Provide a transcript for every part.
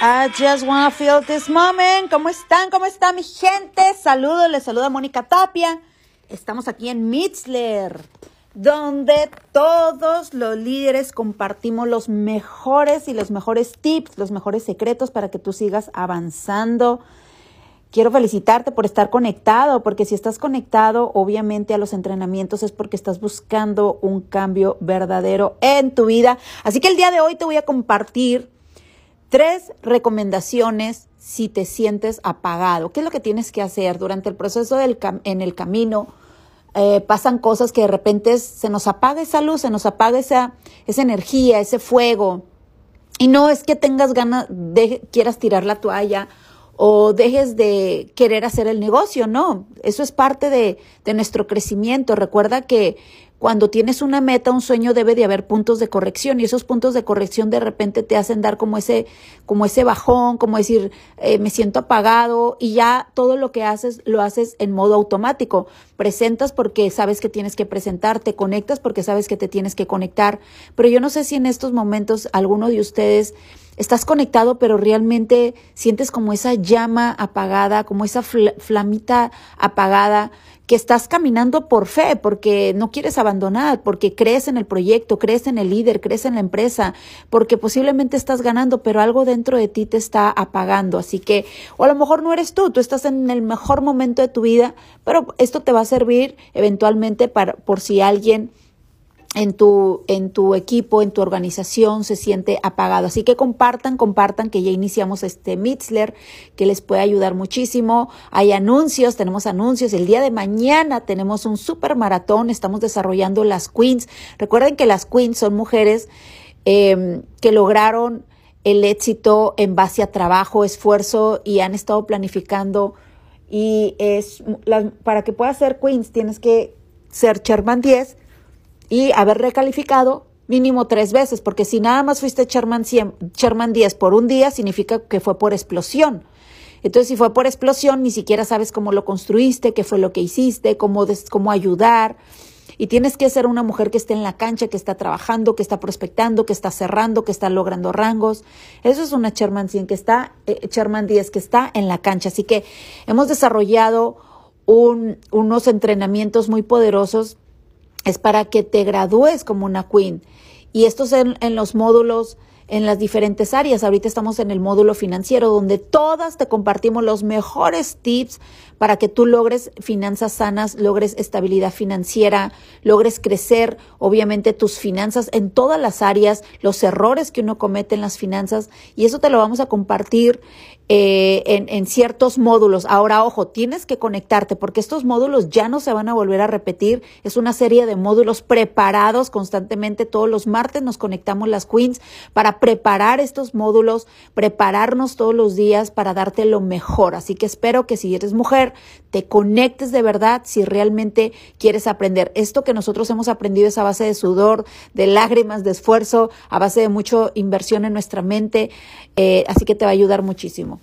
I just wanna feel this moment. ¿Cómo están? ¿Cómo está mi gente? Saludos, les saluda Mónica Tapia. Estamos aquí en Mitzler, donde todos los líderes compartimos los mejores y los mejores tips, los mejores secretos para que tú sigas avanzando. Quiero felicitarte por estar conectado, porque si estás conectado, obviamente a los entrenamientos es porque estás buscando un cambio verdadero en tu vida. Así que el día de hoy te voy a compartir Tres recomendaciones si te sientes apagado. ¿Qué es lo que tienes que hacer durante el proceso del en el camino? Eh, pasan cosas que de repente se nos apaga esa luz, se nos apaga esa, esa energía, ese fuego. Y no es que tengas ganas, de, quieras tirar la toalla o dejes de querer hacer el negocio, no. Eso es parte de, de nuestro crecimiento. Recuerda que cuando tienes una meta, un sueño debe de haber puntos de corrección y esos puntos de corrección de repente te hacen dar como ese, como ese bajón, como decir, eh, me siento apagado y ya todo lo que haces lo haces en modo automático. Presentas porque sabes que tienes que presentar, te conectas porque sabes que te tienes que conectar. Pero yo no sé si en estos momentos alguno de ustedes estás conectado, pero realmente sientes como esa llama apagada, como esa flamita apagada que estás caminando por fe, porque no quieres abandonar, porque crees en el proyecto, crees en el líder, crees en la empresa, porque posiblemente estás ganando, pero algo dentro de ti te está apagando. Así que, o a lo mejor no eres tú, tú estás en el mejor momento de tu vida, pero esto te va a servir eventualmente para, por si alguien en tu, en tu equipo, en tu organización se siente apagado. Así que compartan, compartan que ya iniciamos este Mitzler que les puede ayudar muchísimo. Hay anuncios, tenemos anuncios. El día de mañana tenemos un super maratón, estamos desarrollando las Queens. Recuerden que las Queens son mujeres em, que lograron el éxito en base a trabajo, esfuerzo y han estado planificando. Y es para que puedas ser Queens tienes que ser Sherman 10 y haber recalificado mínimo tres veces, porque si nada más fuiste Sherman, 100, Sherman 10 por un día, significa que fue por explosión. Entonces, si fue por explosión, ni siquiera sabes cómo lo construiste, qué fue lo que hiciste, cómo, cómo ayudar. Y tienes que ser una mujer que esté en la cancha, que está trabajando, que está prospectando, que está cerrando, que está logrando rangos. Eso es una Sherman 100 que está, eh, Sherman 10 que está en la cancha. Así que hemos desarrollado un, unos entrenamientos muy poderosos es para que te gradúes como una queen. Y esto es en, en los módulos en las diferentes áreas. Ahorita estamos en el módulo financiero donde todas te compartimos los mejores tips para que tú logres finanzas sanas, logres estabilidad financiera, logres crecer, obviamente, tus finanzas en todas las áreas, los errores que uno comete en las finanzas. Y eso te lo vamos a compartir eh, en, en, ciertos módulos. Ahora, ojo, tienes que conectarte porque estos módulos ya no se van a volver a repetir. Es una serie de módulos preparados constantemente. Todos los martes nos conectamos las queens para preparar estos módulos, prepararnos todos los días para darte lo mejor. Así que espero que si eres mujer, te conectes de verdad si realmente quieres aprender. Esto que nosotros hemos aprendido es a base de sudor, de lágrimas, de esfuerzo, a base de mucha inversión en nuestra mente. Eh, así que te va a ayudar muchísimo.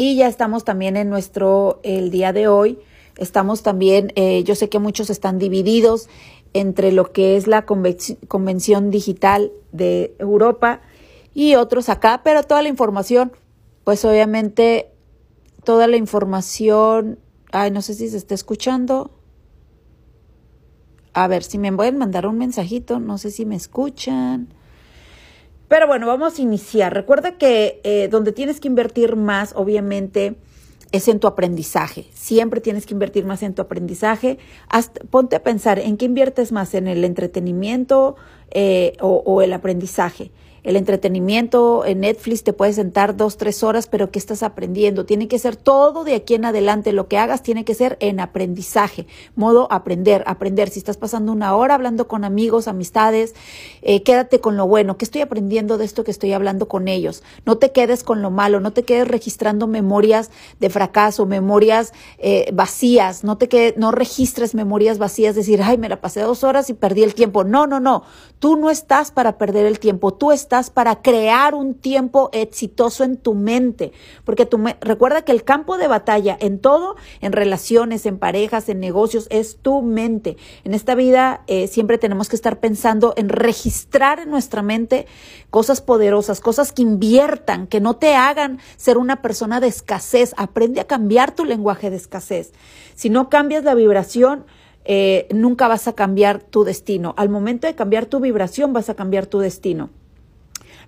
Y ya estamos también en nuestro, el día de hoy, estamos también, eh, yo sé que muchos están divididos entre lo que es la convención digital de Europa y otros acá, pero toda la información, pues obviamente toda la información, ay, no sé si se está escuchando. A ver, si me pueden mandar un mensajito, no sé si me escuchan. Pero bueno, vamos a iniciar. Recuerda que eh, donde tienes que invertir más, obviamente, es en tu aprendizaje. Siempre tienes que invertir más en tu aprendizaje. ponte a pensar en qué inviertes más, en el entretenimiento eh, o el aprendizaje el entretenimiento en Netflix te puedes sentar dos, tres horas, pero ¿qué estás aprendiendo? Tiene que ser todo de aquí en adelante. Lo que hagas tiene que ser en aprendizaje, modo aprender, aprender. Si estás pasando una hora hablando con amigos, amistades, eh, quédate con lo bueno. ¿Qué estoy aprendiendo de esto que estoy hablando con ellos? No te quedes con lo malo, no te quedes registrando memorias de fracaso, memorias eh, vacías, no te quedes, no registres memorias vacías, decir, ay, me la pasé dos horas y perdí el tiempo. No, no, no. Tú no estás para perder el tiempo, tú estás para crear un tiempo exitoso en tu mente, porque recuerda que el campo de batalla en todo, en relaciones, en parejas, en negocios, es tu mente. En esta vida eh, siempre tenemos que estar pensando en registrar en nuestra mente cosas poderosas, cosas que inviertan, que no te hagan ser una persona de escasez. Aprende a cambiar tu lenguaje de escasez. Si no cambias la vibración, eh, nunca vas a cambiar tu destino. Al momento de cambiar tu vibración, vas a cambiar tu destino.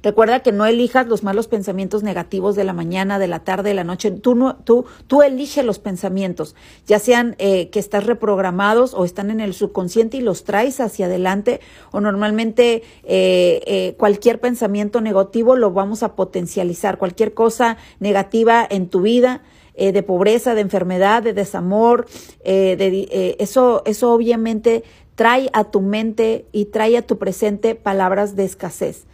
Recuerda que no elijas los malos pensamientos negativos de la mañana, de la tarde, de la noche. Tú, no, tú, tú eliges los pensamientos, ya sean eh, que estás reprogramados o están en el subconsciente y los traes hacia adelante o normalmente eh, cualquier pensamiento negativo lo vamos a potencializar. Cualquier cosa negativa en tu vida eh, de pobreza, de enfermedad, de desamor, eh, de, eh, eso, eso obviamente trae a tu mente y trae a tu presente palabras de escasez.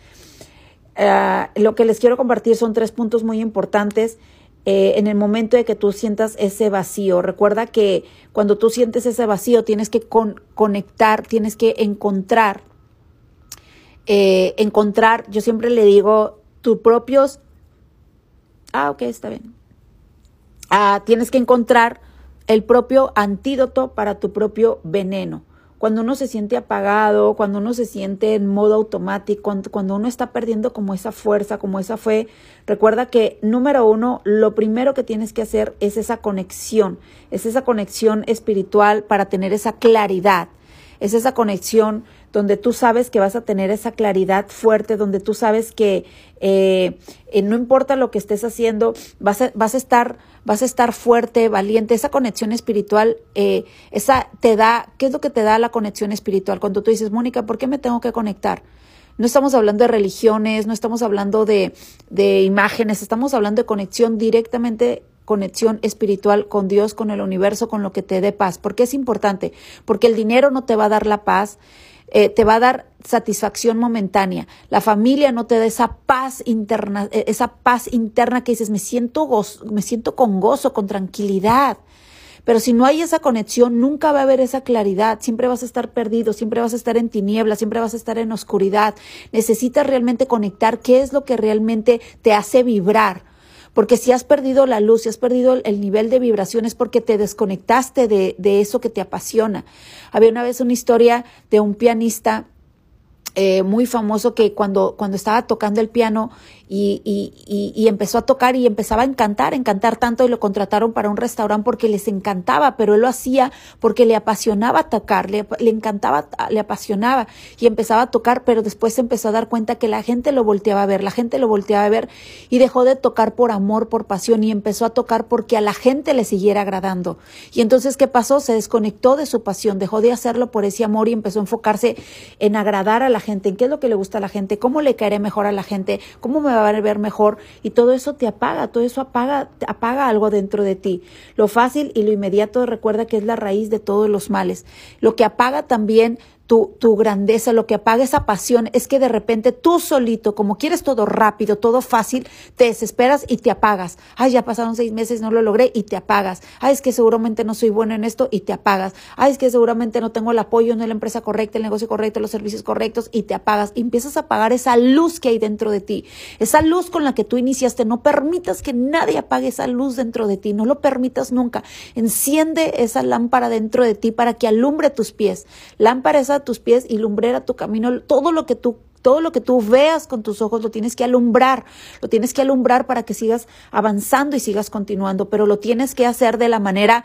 Lo que les quiero compartir son tres puntos muy importantes. en el momento de que tú sientas ese vacío, recuerda que cuando tú sientes ese vacío tienes que conectar, tienes que encontrar, encontrar, yo siempre le digo, tus propios, ah, ok, está bien, Ah, tienes que encontrar el propio antídoto para tu propio veneno. Cuando uno se siente apagado, cuando uno se siente en modo automático, cuando, uno está perdiendo como esa fuerza, como esa fe, recuerda que número uno, lo primero que tienes que hacer es esa conexión, es esa conexión espiritual para tener esa claridad, es esa conexión donde tú sabes que vas a tener esa claridad fuerte, donde tú sabes que eh, eh, no importa lo que estés haciendo, vas a, vas a estar vas a estar fuerte, valiente. Esa conexión espiritual, eh, esa te da, ¿qué es lo que te da la conexión espiritual? Cuando tú dices, Mónica, ¿por qué me tengo que conectar? No estamos hablando de religiones, no estamos hablando de, de imágenes, estamos hablando de conexión directamente conexión espiritual con Dios, con el universo, con lo que te dé paz. ¿Por qué es importante? Porque el dinero no te va a dar la paz, eh, te va a dar satisfacción momentánea. La familia no te da esa paz interna, eh, esa paz interna que dices, me siento, me siento con gozo, con tranquilidad. Pero si no hay esa conexión, nunca va a haber esa claridad. Siempre vas a estar perdido, siempre vas a estar en tinieblas, siempre vas a estar en oscuridad. Necesitas realmente conectar qué es lo que realmente te hace vibrar. Porque si has perdido la luz, si has perdido el nivel de vibración, es porque te desconectaste de, de eso que te apasiona. Había una vez una historia de un pianista eh, muy famoso que cuando, cuando estaba tocando el piano y, y, y, empezó a tocar y empezaba a encantar, encantar tanto y lo contrataron para un restaurante porque les encantaba, pero él lo hacía porque le apasionaba tocar, le, le encantaba, le apasionaba y empezaba a tocar, pero después se empezó a dar cuenta que la gente lo volteaba a ver, la gente lo volteaba a ver y dejó de tocar por amor, por pasión y empezó a tocar porque a la gente le siguiera agradando. Y entonces, ¿qué pasó? Se desconectó de su pasión, dejó de hacerlo por ese amor y empezó a enfocarse en agradar a la gente, en qué es lo que le gusta a la gente, cómo le caeré mejor a la gente, cómo me va a ver mejor y todo eso te apaga, todo eso apaga, apaga algo dentro de ti. Lo fácil y lo inmediato recuerda que es la raíz de todos los males. Lo que apaga también tu, tu, grandeza, lo que apaga esa pasión es que de repente tú solito, como quieres todo rápido, todo fácil, te desesperas y te apagas. Ay, ya pasaron seis meses, no lo logré y te apagas. Ay, es que seguramente no soy bueno en esto y te apagas. Ay, es que seguramente no tengo el apoyo, no la empresa correcta, el negocio correcto, los servicios correctos y te apagas. Empiezas a apagar esa luz que hay dentro de ti. Esa luz con la que tú iniciaste. No permitas que nadie apague esa luz dentro de ti. No lo permitas nunca. Enciende esa lámpara dentro de ti para que alumbre tus pies. Lámpara esa tus pies y lumbrera tu camino. Todo lo que tú todo lo que tú veas con tus ojos lo tienes que alumbrar, lo tienes que alumbrar para que sigas avanzando y sigas continuando, pero lo tienes que hacer de la manera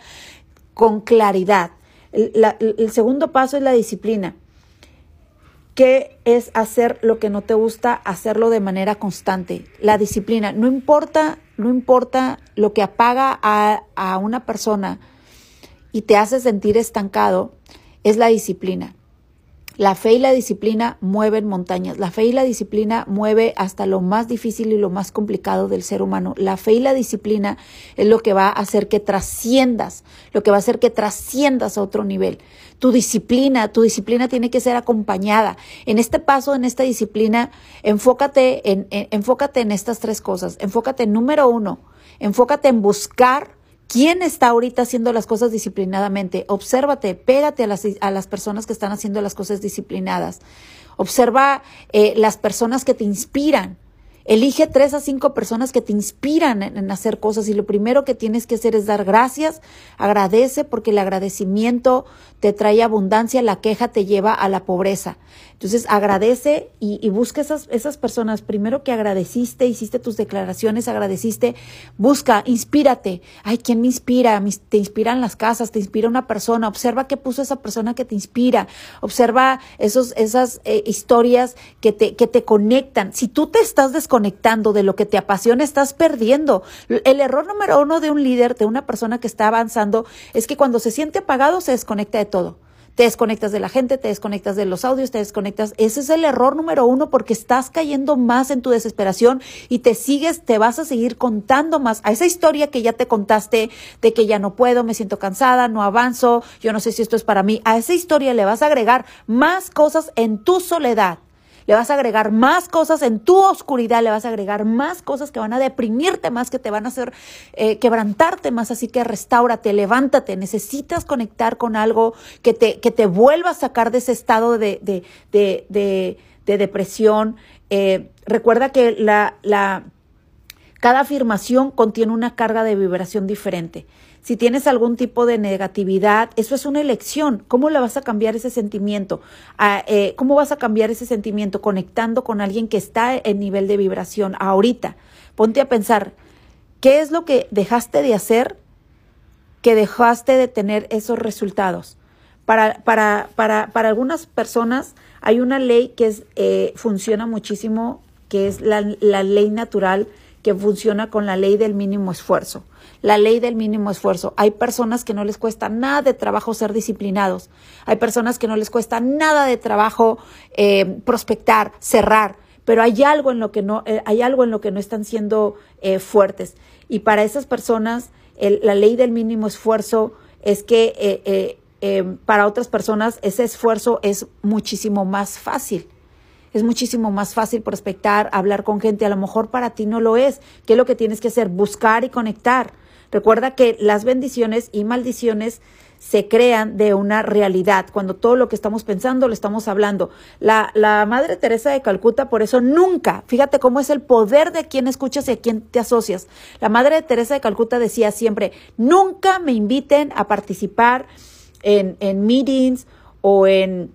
con claridad. el segundo paso es la disciplina. ¿Qué es hacer lo que no te gusta? Hacerlo de manera constante. La disciplina. No importa, no importa lo que apaga a, a una persona y te hace sentir estancado, es la disciplina. La fe y la disciplina mueven montañas. La fe y la disciplina mueve hasta lo más difícil y lo más complicado del ser humano. La fe y la disciplina es lo que va a hacer que trasciendas, lo que va a hacer que trasciendas a otro nivel. Tu disciplina, tu disciplina tiene que ser acompañada. En este paso, en esta disciplina, enfócate en, enfócate en estas tres cosas. Enfócate en número uno, enfócate en buscar ¿Quién está ahorita haciendo las cosas disciplinadamente? Obsérvate, pégate a las, a las personas que están haciendo las cosas disciplinadas. Observa eh, las personas que te inspiran. Elige tres a cinco personas que te inspiran en, hacer cosas y lo primero que tienes que hacer es dar gracias, agradece porque el agradecimiento te trae abundancia, la queja te lleva a la pobreza. Entonces agradece y, busca esas, esas personas, primero que agradeciste, hiciste tus declaraciones, agradeciste, busca, inspírate. Ay, ¿quién me inspira? Te inspiran las casas, te inspira una persona, observa qué puso esa persona que te inspira, observa esos, esas eh, historias que te, que te conectan. Si tú te estás desconectando de lo que te apasiona, estás perdiendo. El error número uno de un líder, de una persona que está avanzando, es que cuando se siente apagado se desconecta de todo te desconectas de la gente, te desconectas de los audios, te desconectas. Ese es el error número uno porque estás cayendo más en tu desesperación y te sigues, te vas a seguir contando más a esa historia que ya te contaste de que ya no puedo, me siento cansada, no avanzo, yo no sé si esto es para mí. A esa historia le vas a agregar más cosas en tu soledad le vas a agregar más cosas en tu oscuridad, le vas a agregar más cosas que van a deprimirte más, que te van a hacer eh, quebrantarte más. Así que restáurate, levántate. Necesitas conectar con algo que te, que te vuelva a sacar de ese estado de, de, de, de, depresión. Eh, recuerda que la, la, cada afirmación contiene una carga de vibración diferente. Si tienes algún tipo de negatividad, eso es una elección. ¿Cómo le vas a cambiar ese sentimiento? Ah, eh, ¿Cómo vas a cambiar ese sentimiento conectando con alguien que está en nivel de vibración ahorita? Ponte a pensar, ¿qué es lo que dejaste de hacer que dejaste de tener esos resultados? Para, para, para, para algunas personas hay una ley que es, eh, funciona muchísimo, que es la, la ley natural que funciona con la ley del mínimo esfuerzo. La ley del mínimo esfuerzo. Hay personas que no les cuesta nada de trabajo ser disciplinados. Hay personas que no les cuesta nada de trabajo eh, prospectar, cerrar. Pero hay algo en lo que no, eh, hay algo en lo que no están siendo eh, fuertes. Y para esas personas, la ley del mínimo esfuerzo es que para otras personas ese esfuerzo es muchísimo más fácil es muchísimo más fácil prospectar, hablar con gente, a lo mejor para ti no lo es. ¿Qué es lo que tienes que hacer? Buscar y conectar. Recuerda que las bendiciones y maldiciones se crean de una realidad, cuando todo lo que estamos pensando lo estamos hablando. La, la, Madre Teresa de Calcuta, por eso nunca, fíjate cómo es el poder de quien escuchas y a quien te asocias. La Madre Teresa de Calcuta decía siempre, nunca me inviten a participar en, en meetings o en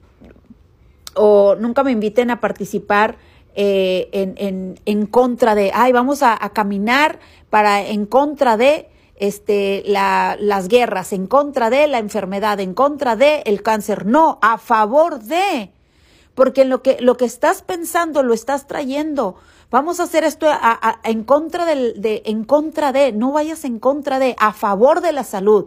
o nunca me inviten a participar eh, en, en, en, contra de, ay, vamos a, caminar para en contra de este, la, las guerras, en contra de la enfermedad, en contra de el cáncer. No, a favor de, porque lo que, lo que estás pensando lo estás trayendo. Vamos a hacer esto en contra del, de, en contra de, no vayas en contra de, a favor de la salud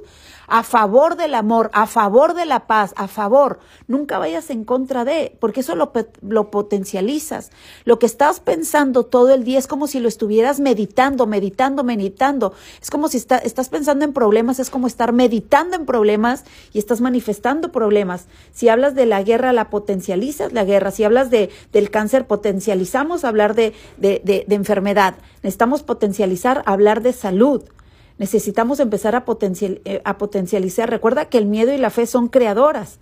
a favor del amor, a favor de la paz, a favor. Nunca vayas en contra de, porque eso lo, lo potencializas. Lo que estás pensando todo el día es como si lo estuvieras meditando, meditando, meditando. Es como si estás pensando en problemas, es como estar meditando en problemas y estás manifestando problemas. Si hablas de la guerra, la potencializas la guerra. Si hablas de, del cáncer, potencializamos hablar de, de, de, de enfermedad. Necesitamos potencializar hablar de salud. Necesitamos empezar a, eh, a potencializar. Recuerda que el miedo y la fe son creadoras.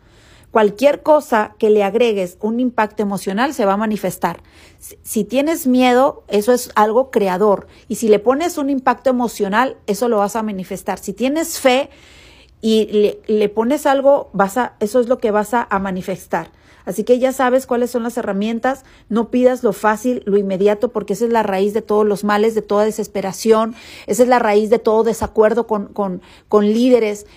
Cualquier cosa que le agregues un impacto emocional se va a manifestar. Si, tienes miedo, eso es algo creador. Y si le pones un impacto emocional, eso lo vas a manifestar. Si tienes fe y le, pones algo, vas a, eso es lo que vas a manifestar. Así que ya sabes cuáles son las herramientas, no pidas lo fácil, lo inmediato, porque esa es la raíz de todos los males, de toda desesperación, esa es la raíz de todo desacuerdo con, con, con líderes,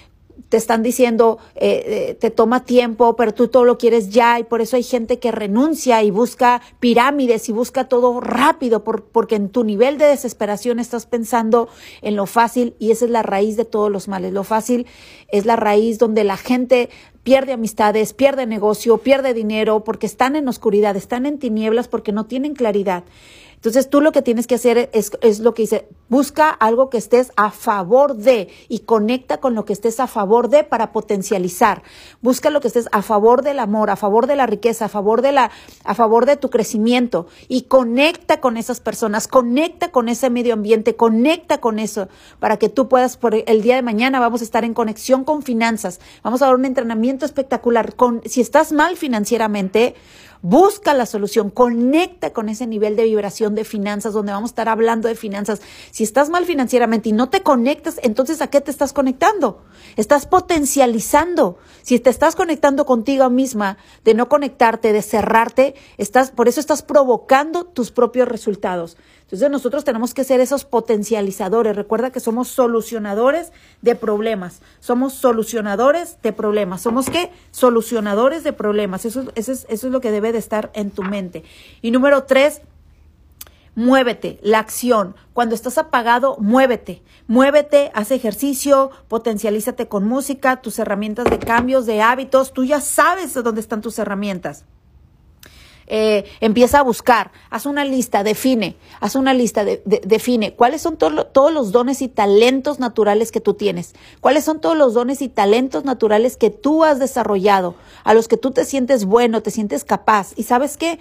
te están diciendo, eh, eh, te toma tiempo, pero tú todo lo quieres ya y por eso hay gente que renuncia y busca pirámides y busca todo rápido porque en tu nivel de desesperación estás pensando en lo fácil y esa es la raíz de todos los males. Lo fácil es la raíz donde la gente pierde amistades, pierde negocio, pierde dinero porque están en oscuridad, están en tinieblas porque no tienen claridad. Entonces tú lo que tienes que hacer es, es, lo que dice, busca algo que estés a favor de y conecta con lo que estés a favor de para potencializar. Busca lo que estés a favor del amor, a favor de la riqueza, a favor de la, a favor de tu crecimiento y conecta con esas personas, conecta con ese medio ambiente, conecta con eso para que tú puedas, por el día de mañana vamos a estar en conexión con finanzas, vamos a dar un entrenamiento espectacular. Con, si estás mal financieramente, busca la solución, conecta con ese nivel de vibración de finanzas donde vamos a estar hablando de finanzas. Si estás mal financieramente y no te conectas, entonces ¿a qué te estás conectando? Estás potencializando. Si te estás conectando contigo misma, de no conectarte, de cerrarte, estás, por eso estás provocando tus propios resultados. Entonces nosotros tenemos que ser esos potencializadores. Recuerda que somos solucionadores de problemas. Somos solucionadores de problemas. ¿Somos qué? Solucionadores de problemas. Eso, es, eso es lo que debe de estar en tu mente. Y número tres, muévete, la acción. Cuando estás apagado, muévete. Muévete, haz ejercicio, potencialízate con música, tus herramientas de cambios, de hábitos. Tú ya sabes dónde están tus herramientas. Eh, empieza a buscar, haz una lista, define, haz una lista, de, define cuáles son todos los dones y talentos naturales que tú tienes, cuáles son todos los dones y talentos naturales que tú has desarrollado, a los que tú te sientes bueno, te sientes capaz. Y sabes qué,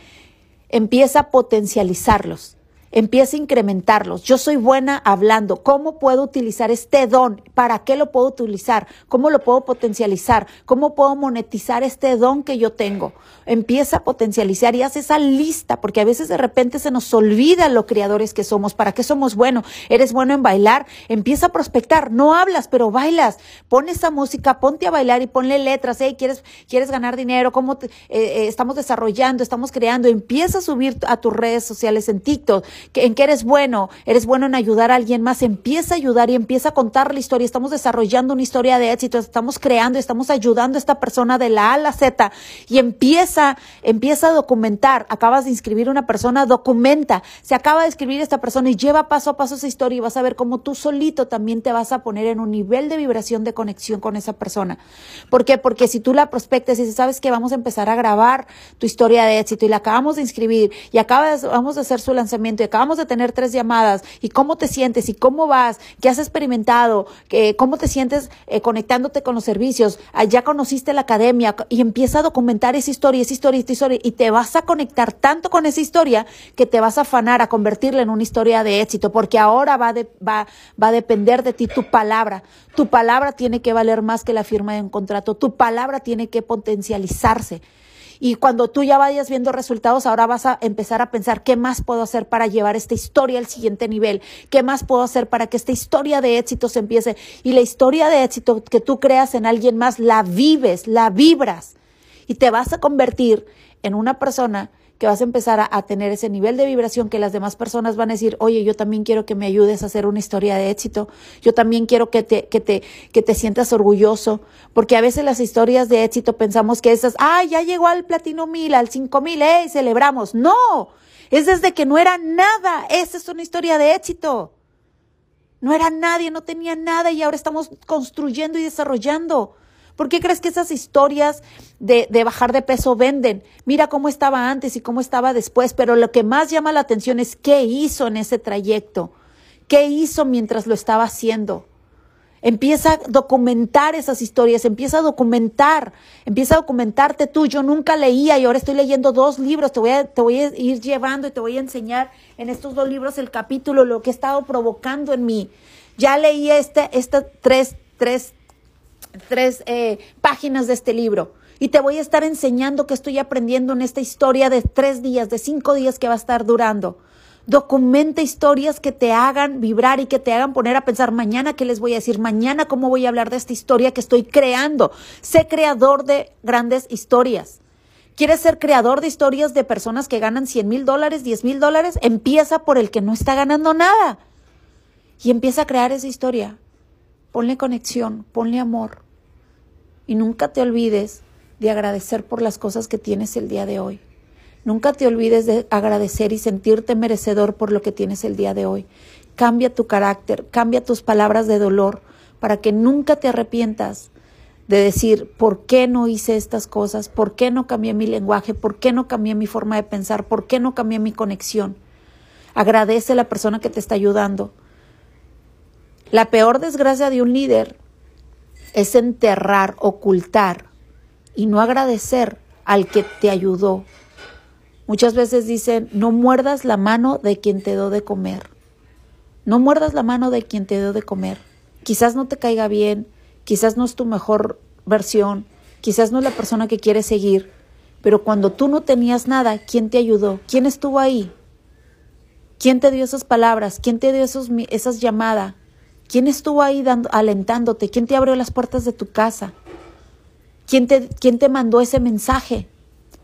empieza a potencializarlos empieza a incrementarlos. Yo soy buena hablando. ¿Cómo puedo utilizar este don? ¿Para qué lo puedo utilizar? ¿Cómo lo puedo potencializar? ¿Cómo puedo monetizar este don que yo tengo? Empieza a potencializar y haz esa lista, porque a veces de repente se nos olvida lo creadores que somos. ¿Para qué somos buenos? ¿Eres bueno en bailar? Empieza a prospectar. No hablas, pero bailas. Pon esa música, ponte a bailar y ponle letras. Hey, ¿quieres, quieres ganar dinero? ¿Cómo eh, eh, estamos desarrollando? Estamos creando. Empieza a subir a tus redes sociales en TikTok en qué eres bueno, eres bueno en ayudar a alguien más, empieza a ayudar y empieza a contar la historia. Estamos desarrollando una historia de éxito, estamos creando, estamos ayudando a esta persona de la A a la Z y empieza, empieza a documentar. Acabas de inscribir una persona, documenta. Se acaba de escribir esta persona y lleva paso a paso esa historia y vas a ver cómo tú solito también te vas a poner en un nivel de vibración de conexión con esa persona. ¿Por qué? Porque si tú la prospectas y dices, sabes que vamos a empezar a grabar tu historia de éxito y la acabamos de inscribir y acabas, vamos a hacer su lanzamiento y acabamos de tener tres llamadas y cómo te sientes y cómo vas, qué has experimentado, cómo te sientes eh, conectándote con los servicios, ah, ya conociste la academia y empieza a documentar esa historia, esa historia, esa historia y te vas a conectar tanto con esa historia que te vas a afanar a convertirla en una historia de éxito porque ahora va, va, va a depender de ti tu palabra. Tu palabra tiene que valer más que la firma de un contrato. Tu palabra tiene que potencializarse. Y cuando tú ya vayas viendo resultados, ahora vas a empezar a pensar qué más puedo hacer para llevar esta historia al siguiente nivel, qué más puedo hacer para que esta historia de éxito se empiece. Y la historia de éxito que tú creas en alguien más, la vives, la vibras y te vas a convertir en una persona que vas a empezar a, tener ese nivel de vibración que las demás personas van a decir, oye, yo también quiero que me ayudes a hacer una historia de éxito, yo también quiero que te, que te, que te sientas orgulloso, porque a veces las historias de éxito pensamos que esas, ay, ya llegó al platino mil, al cinco mil, eh, celebramos. No, es desde que no era nada, esa es una historia de éxito. No era nadie, no tenía nada y ahora estamos construyendo y desarrollando. ¿Por qué crees que esas historias de, bajar de peso venden? Mira cómo estaba antes y cómo estaba después, pero lo que más llama la atención es qué hizo en ese trayecto, qué hizo mientras lo estaba haciendo. Empieza a documentar esas historias, empieza a documentar, empieza a documentarte tú. Yo nunca leía y ahora estoy leyendo dos libros, te voy a, te voy a ir llevando y te voy a enseñar en estos dos libros el capítulo, lo que he estado provocando en mí. Ya leí este, estas tres, tres tres eh, páginas de este libro. Y te voy a estar enseñando que estoy aprendiendo en esta historia de tres días, de cinco días que va a estar durando. Documenta historias que te hagan vibrar y que te hagan poner a pensar mañana qué les voy a decir, mañana cómo voy a hablar de esta historia que estoy creando. Sé creador de grandes historias. ¿Quieres ser creador de historias de personas que ganan 100 mil dólares, 10 mil dólares? Empieza por el que no está ganando nada. Y empieza a crear esa historia. Ponle conexión, ponle amor. Y nunca te olvides de agradecer por las cosas que tienes el día de hoy. Nunca te olvides de agradecer y sentirte merecedor por lo que tienes el día de hoy. Cambia tu carácter, cambia tus palabras de dolor para que nunca te arrepientas de decir, ¿por qué no hice estas cosas? ¿Por qué no cambié mi lenguaje? ¿Por qué no cambié mi forma de pensar? ¿Por qué no cambié mi conexión? Agradece a la persona que te está ayudando. La peor desgracia de un líder es enterrar, ocultar y no agradecer al que te ayudó. Muchas veces dicen, no muerdas la mano de quien te dio de comer. No muerdas la mano de quien te dio de comer. Quizás no te caiga bien, quizás no es tu mejor versión, quizás no es la persona que quieres seguir, Pero cuando tú no tenías nada, ¿quién te ayudó? ¿Quién estuvo ahí? ¿Quién te dio esas palabras? ¿Quién te dio esas llamadas? ¿Quién estuvo ahí alentándote? ¿Quién te abrió las puertas de tu casa? ¿Quién te, ¿Quién te mandó ese mensaje?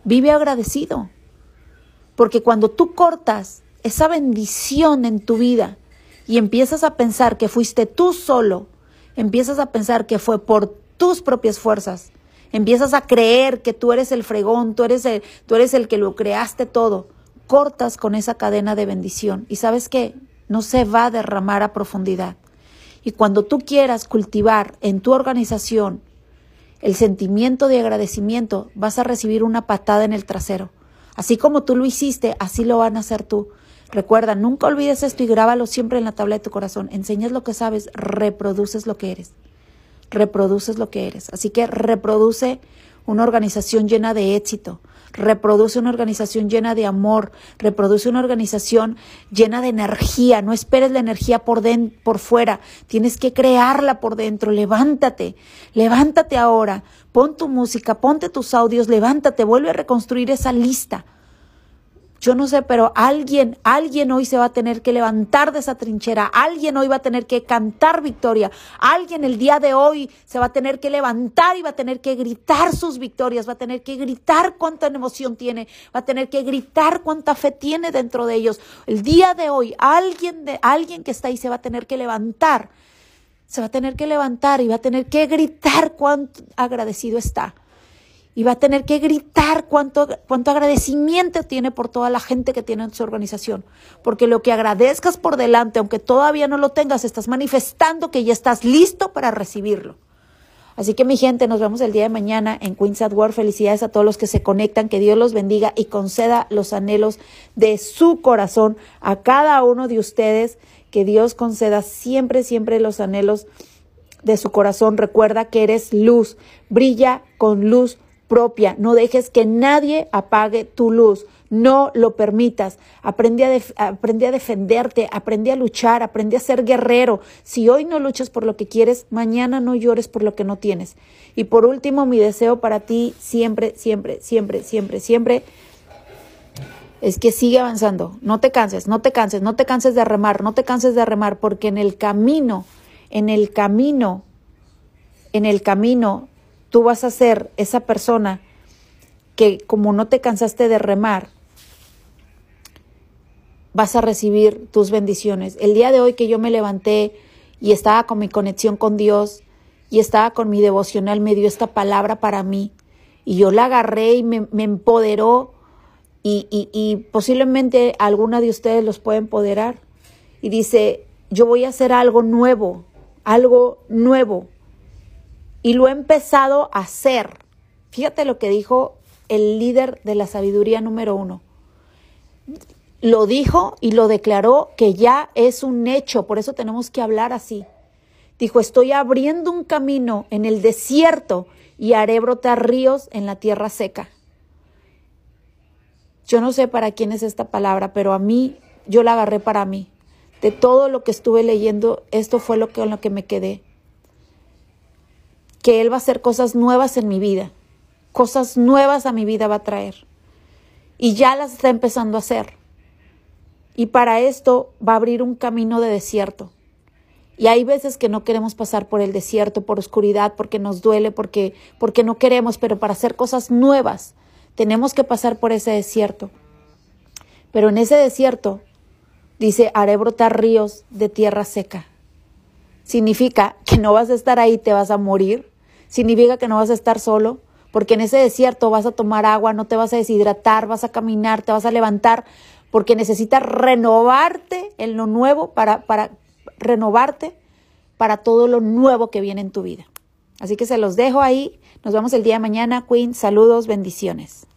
Vive agradecido. Porque cuando tú cortas esa bendición en tu vida y empiezas a pensar que fuiste tú solo, empiezas a pensar que fue por tus propias fuerzas, empiezas a creer que tú eres el fregón, tú eres el, tú eres el que lo creaste todo, cortas con esa cadena de bendición y sabes que no se va a derramar a profundidad. Y cuando tú quieras cultivar en tu organización el sentimiento de agradecimiento, vas a recibir una patada en el trasero. Así como tú lo hiciste, así lo van a hacer tú. Recuerda, nunca olvides esto y grábalo siempre en la tabla de tu corazón. Enseñas lo que sabes, reproduces lo que eres. Reproduces lo que eres. Así que reproduce una organización llena de éxito. Reproduce una organización llena de amor, reproduce una organización llena de energía. No esperes la energía por, dentro, por fuera, tienes que crearla por dentro. Levántate, levántate ahora, pon tu música, ponte tus audios, levántate, vuelve a reconstruir esa lista yo no sé, pero alguien, alguien hoy se va a tener que levantar de esa trinchera, alguien hoy va a tener que cantar victoria, alguien el día de hoy se va a tener que levantar y va a tener que gritar sus victorias, va a tener que gritar cuánta emoción tiene, va a tener que gritar cuánta fe tiene dentro de ellos. El día de hoy, alguien de alguien que está ahí se va a tener que levantar, se va a tener que levantar y va a tener que gritar cuánto agradecido está y va a tener que gritar cuánto, cuánto agradecimiento tiene por toda la gente que tiene en su organización. Porque lo que agradezcas por delante, aunque todavía no lo tengas, estás manifestando que ya estás listo para recibirlo. Así que mi gente, nos vemos el día de mañana en Queens at War. Felicidades a todos los que se conectan, que Dios los bendiga y conceda los anhelos de su corazón a cada uno de ustedes, que Dios conceda siempre, siempre los anhelos de su corazón. Recuerda que eres luz, brilla con luz propia. No dejes que nadie apague tu luz. No lo permitas. Aprende a, a defenderte, aprende a luchar, aprende a ser guerrero. Si hoy no luchas por lo que quieres, mañana no llores por lo que no tienes. Y por último, mi deseo para ti siempre, siempre, siempre, siempre, siempre es que sigue avanzando. No te canses, no te canses, no te canses de remar, no te canses de remar, porque en el camino, en el camino, en el camino tú vas a ser esa persona que como no te cansaste de remar, vas a recibir tus bendiciones. El día de hoy que yo me levanté y estaba con mi conexión con Dios y estaba con mi devocional, me dio esta palabra para mí y yo la agarré y me, empoderó y, y posiblemente alguna de ustedes los puede empoderar. Y dice, yo voy a hacer algo nuevo, algo nuevo y lo he empezado a hacer. Fíjate lo que dijo el líder de la sabiduría número uno. Lo dijo y lo declaró que ya es un hecho, por eso tenemos que hablar así. Dijo, estoy abriendo un camino en el desierto y haré brotar ríos en la tierra seca. Yo no sé para quién es esta palabra, pero a mí, yo la agarré para mí. De todo lo que estuve leyendo, esto fue lo que, con lo que me quedé que Él va a hacer cosas nuevas en mi vida, cosas nuevas a mi vida va a traer. Y ya las está empezando a hacer. Y para esto va a abrir un camino de desierto. Y hay veces que no queremos pasar por el desierto, por oscuridad, porque nos duele, porque, porque no queremos, pero para hacer cosas nuevas tenemos que pasar por ese desierto. Pero en ese desierto, dice, haré brotar ríos de tierra seca. Significa que no vas a estar ahí, te vas a morir, significa que no vas a estar solo, porque en ese desierto vas a tomar agua, no te vas a deshidratar, vas a caminar, te vas a levantar, porque necesitas renovarte en lo nuevo para, para renovarte para todo lo nuevo que viene en tu vida. Así que se los dejo ahí. Nos vemos el día de mañana. Queen, saludos, bendiciones.